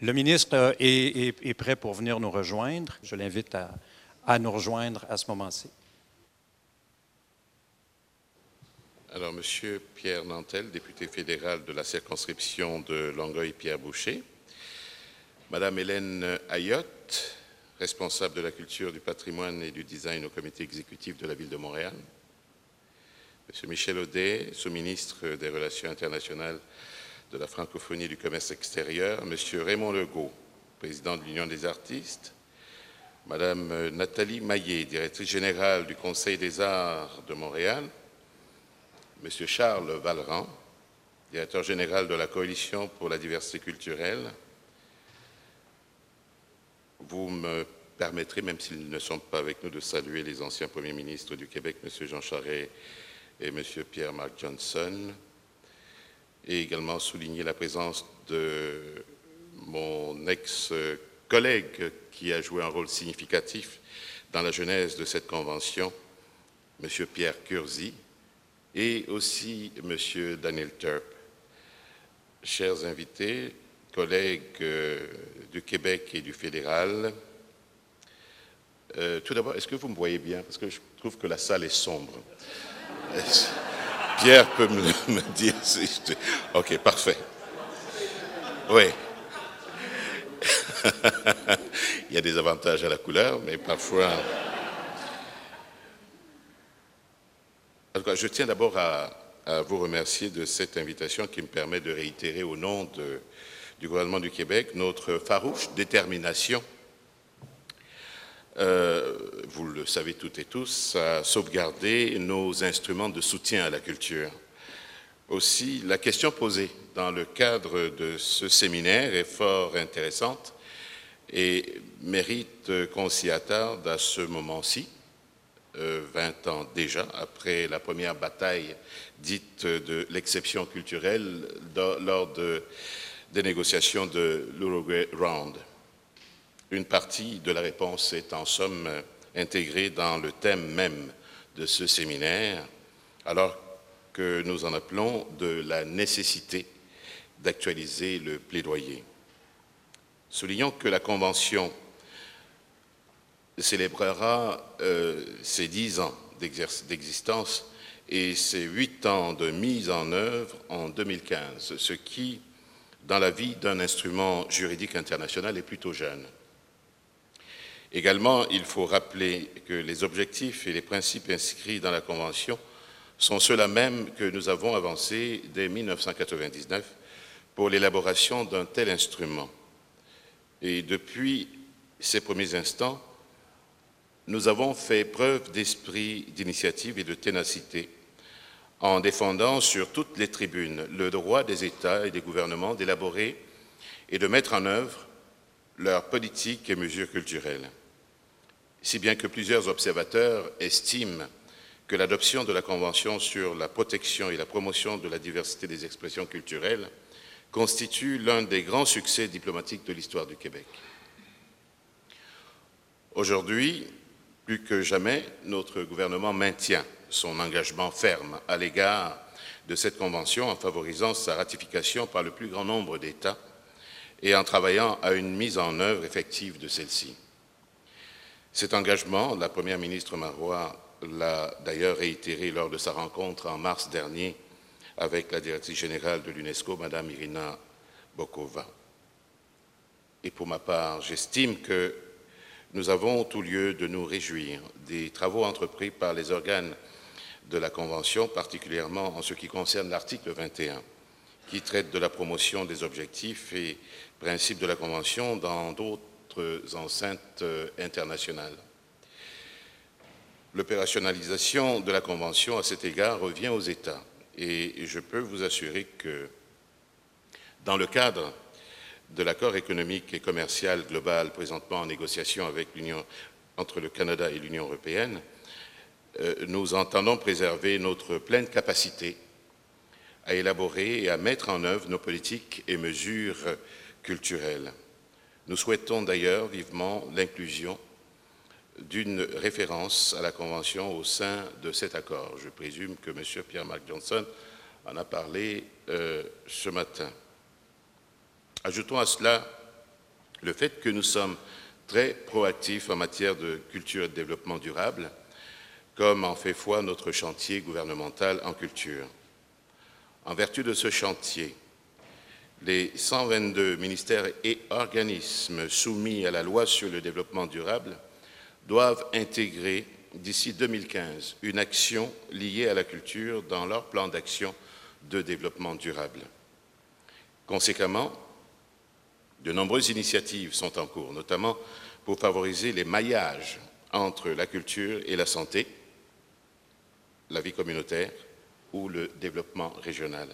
Le ministre est, prêt pour venir nous rejoindre. Je l'invite à, nous rejoindre à ce moment-ci. Alors, Monsieur Pierre Nantel, député fédéral de la circonscription de Longueuil-Pierre Boucher, Madame Hélène Ayotte, responsable de la culture, du patrimoine et du design au comité exécutif de la ville de Montréal, Monsieur Michel Audet, sous-ministre des Relations internationales de la francophonie du commerce extérieur, Monsieur Raymond Legault, président de l'Union des artistes, Madame Nathalie Maillet, directrice générale du Conseil des arts de Montréal, Monsieur Charles Valran, directeur général de la Coalition pour la diversité culturelle, vous me permettrez, même s'ils ne sont pas avec nous, de saluer les anciens premiers ministres du Québec, M. Jean Charest et M. Pierre-Marc Johnson, et également souligner la présence de mon ex-collègue qui a joué un rôle significatif dans la genèse de cette convention, M. Pierre Curzi, et aussi M. Daniel Turp. Chers invités, collègues euh, du Québec et du fédéral, euh, tout d'abord, est-ce que vous me voyez bien? Parce que je trouve que la salle est sombre. Pierre peut me, dire si je... Ok, parfait. Oui. Il y a des avantages à la couleur, mais parfois... je tiens d'abord à, vous remercier de cette invitation qui me permet de réitérer au nom du gouvernement du Québec notre farouche détermination euh, vous le savez toutes et tous, à sauvegarder nos instruments de soutien à la culture. Aussi, la question posée dans le cadre de ce séminaire est fort intéressante et mérite qu'on s'y attarde à ce moment-ci, 20 euh, ans déjà, après la première bataille dite de l'exception culturelle lors des négociations de l'Uruguay Round. Une partie de la réponse est en somme intégrée dans le thème même de ce séminaire, alors que nous en appelons de la nécessité d'actualiser le plaidoyer. Soulignons que la Convention célébrera euh, ses dix ans d'existence et ses huit ans de mise en œuvre en 2015, ce qui, dans la vie d'un instrument juridique international, est plutôt jeune. Également, il faut rappeler que les objectifs et les principes inscrits dans la Convention sont ceux-là mêmes que nous avons avancés dès 1999 pour l'élaboration d'un tel instrument. Et depuis ces premiers instants, nous avons fait preuve d'esprit d'initiative et de ténacité en défendant sur toutes les tribunes le droit des États et des gouvernements d'élaborer et de mettre en œuvre leurs politiques et mesures culturelles si bien que plusieurs observateurs estiment que l'adoption de la Convention sur la protection et la promotion de la diversité des expressions culturelles constitue l'un des grands succès diplomatiques de l'histoire du Québec. Aujourd'hui, plus que jamais, notre gouvernement maintient son engagement ferme à l'égard de cette Convention en favorisant sa ratification par le plus grand nombre d'États et en travaillant à une mise en œuvre effective de celle-ci. Cet engagement, la Première ministre Marois l'a d'ailleurs réitéré lors de sa rencontre en mars dernier avec la directrice générale de l'UNESCO, Mme Irina Bokova. Et pour ma part, j'estime que nous avons tout lieu de nous réjouir des travaux entrepris par les organes de la Convention, particulièrement en ce qui concerne l'article 21, qui traite de la promotion des objectifs et principes de la Convention dans d'autres enceintes euh, internationales. L'opérationnalisation de la Convention, à cet égard, revient aux États. Et je peux vous assurer que, dans le cadre de l'accord économique et commercial global présentement en négociation avec entre le Canada et l'Union européenne, euh, nous entendons préserver notre pleine capacité à élaborer et à mettre en œuvre nos politiques et mesures culturelles. Nous souhaitons d'ailleurs vivement l'inclusion d'une référence à la Convention au sein de cet accord. Je présume que M. Pierre-Marc Johnson en a parlé euh, ce matin. Ajoutons à cela le fait que nous sommes très proactifs en matière de culture et de développement durable, comme en fait foi notre chantier gouvernemental en culture. En vertu de ce chantier, les 122 ministères et organismes soumis à la loi sur le développement durable doivent intégrer d'ici 2015 une action liée à la culture dans leur plan d'action de développement durable. Conséquemment, de nombreuses initiatives sont en cours, notamment pour favoriser les maillages entre la culture et la santé, la vie communautaire ou le développement régional.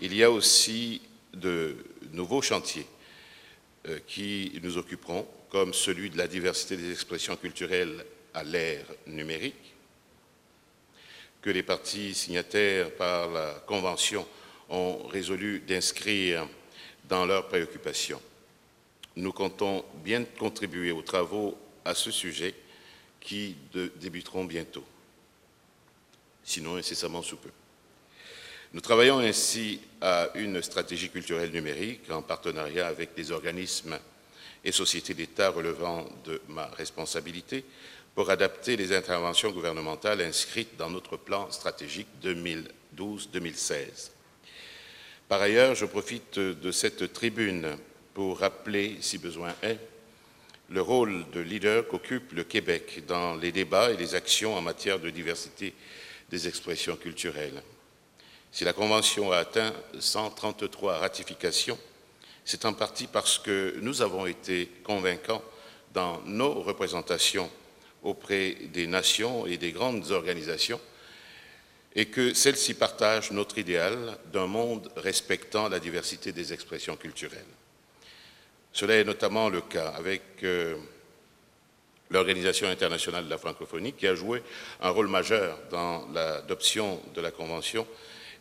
Il y a aussi de nouveaux chantiers euh, qui nous occuperont, comme celui de la diversité des expressions culturelles à l'ère numérique, que les partis signataires par la Convention ont résolu d'inscrire dans leurs préoccupations. Nous comptons bien contribuer aux travaux à ce sujet qui débuteront bientôt, sinon incessamment sous peu. Nous travaillons ainsi à une stratégie culturelle numérique en partenariat avec des organismes et sociétés d'État relevant de ma responsabilité pour adapter les interventions gouvernementales inscrites dans notre plan stratégique 2012-2016. Par ailleurs, je profite de cette tribune pour rappeler, si besoin est, le rôle de leader qu'occupe le Québec dans les débats et les actions en matière de diversité des expressions culturelles. Si la Convention a atteint 133 ratifications, c'est en partie parce que nous avons été convaincants dans nos représentations auprès des nations et des grandes organisations et que celles-ci partagent notre idéal d'un monde respectant la diversité des expressions culturelles. Cela est notamment le cas avec euh, l'Organisation internationale de la francophonie qui a joué un rôle majeur dans l'adoption de la Convention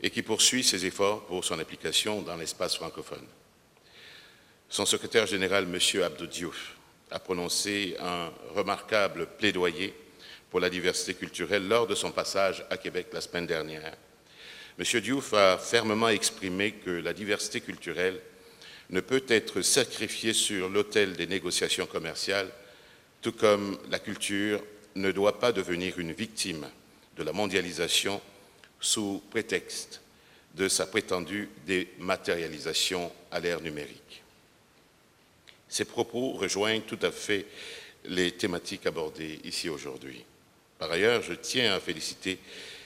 et qui poursuit ses efforts pour son application dans l'espace francophone. Son secrétaire général, M. Abdou Diouf, a prononcé un remarquable plaidoyer pour la diversité culturelle lors de son passage à Québec la semaine dernière. M. Diouf a fermement exprimé que la diversité culturelle ne peut être sacrifiée sur l'autel des négociations commerciales, tout comme la culture ne doit pas devenir une victime de la mondialisation sous prétexte de sa prétendue dématérialisation à l'ère numérique. Ces propos rejoignent tout à fait les thématiques abordées ici aujourd'hui. Par ailleurs, je tiens à féliciter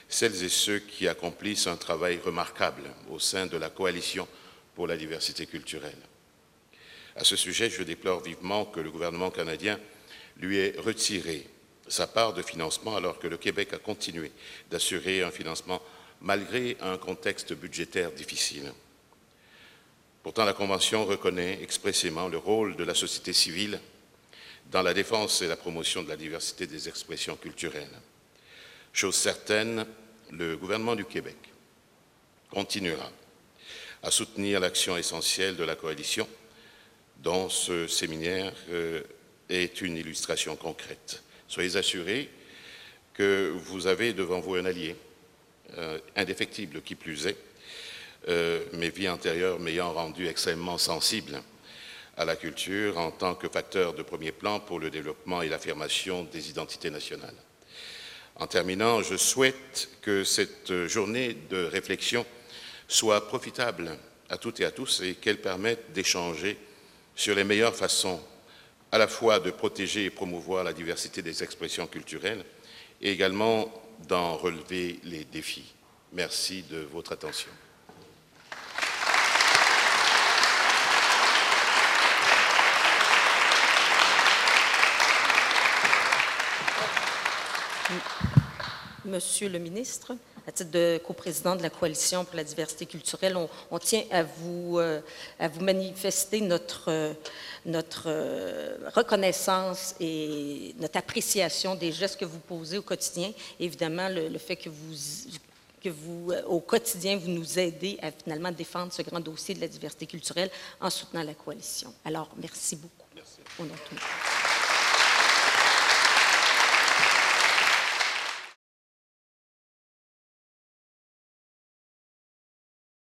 celles et ceux qui accomplissent un travail remarquable au sein de la coalition pour la diversité culturelle. À ce sujet, je déplore vivement que le gouvernement canadien lui ait retiré sa part de financement alors que le Québec a continué d'assurer un financement malgré un contexte budgétaire difficile. Pourtant, la Convention reconnaît expressément le rôle de la société civile dans la défense et la promotion de la diversité des expressions culturelles. Chose certaine, le gouvernement du Québec continuera à soutenir l'action essentielle de la coalition, dont ce séminaire euh, est une illustration concrète. Soyez assurés que vous avez devant vous un allié euh, indéfectible qui plus est, euh, mes vies antérieures m'ayant rendu extrêmement sensible à la culture en tant que facteur de premier plan pour le développement et l'affirmation des identités nationales. En terminant, je souhaite que cette journée de réflexion soit profitable à toutes et à tous et qu'elle permette d'échanger sur les meilleures façons à la fois de protéger et promouvoir la diversité des expressions culturelles et également d'en relever les défis. Merci de votre attention. Monsieur le ministre, à titre de coprésident de la Coalition pour la diversité culturelle, on, tient à vous, euh, à vous manifester notre, euh, notre euh, reconnaissance et notre appréciation des gestes que vous posez au quotidien. Évidemment, le, fait que vous, que vous, au quotidien, vous nous aidez à finalement défendre ce grand dossier de la diversité culturelle en soutenant la coalition. Alors, merci beaucoup. Merci.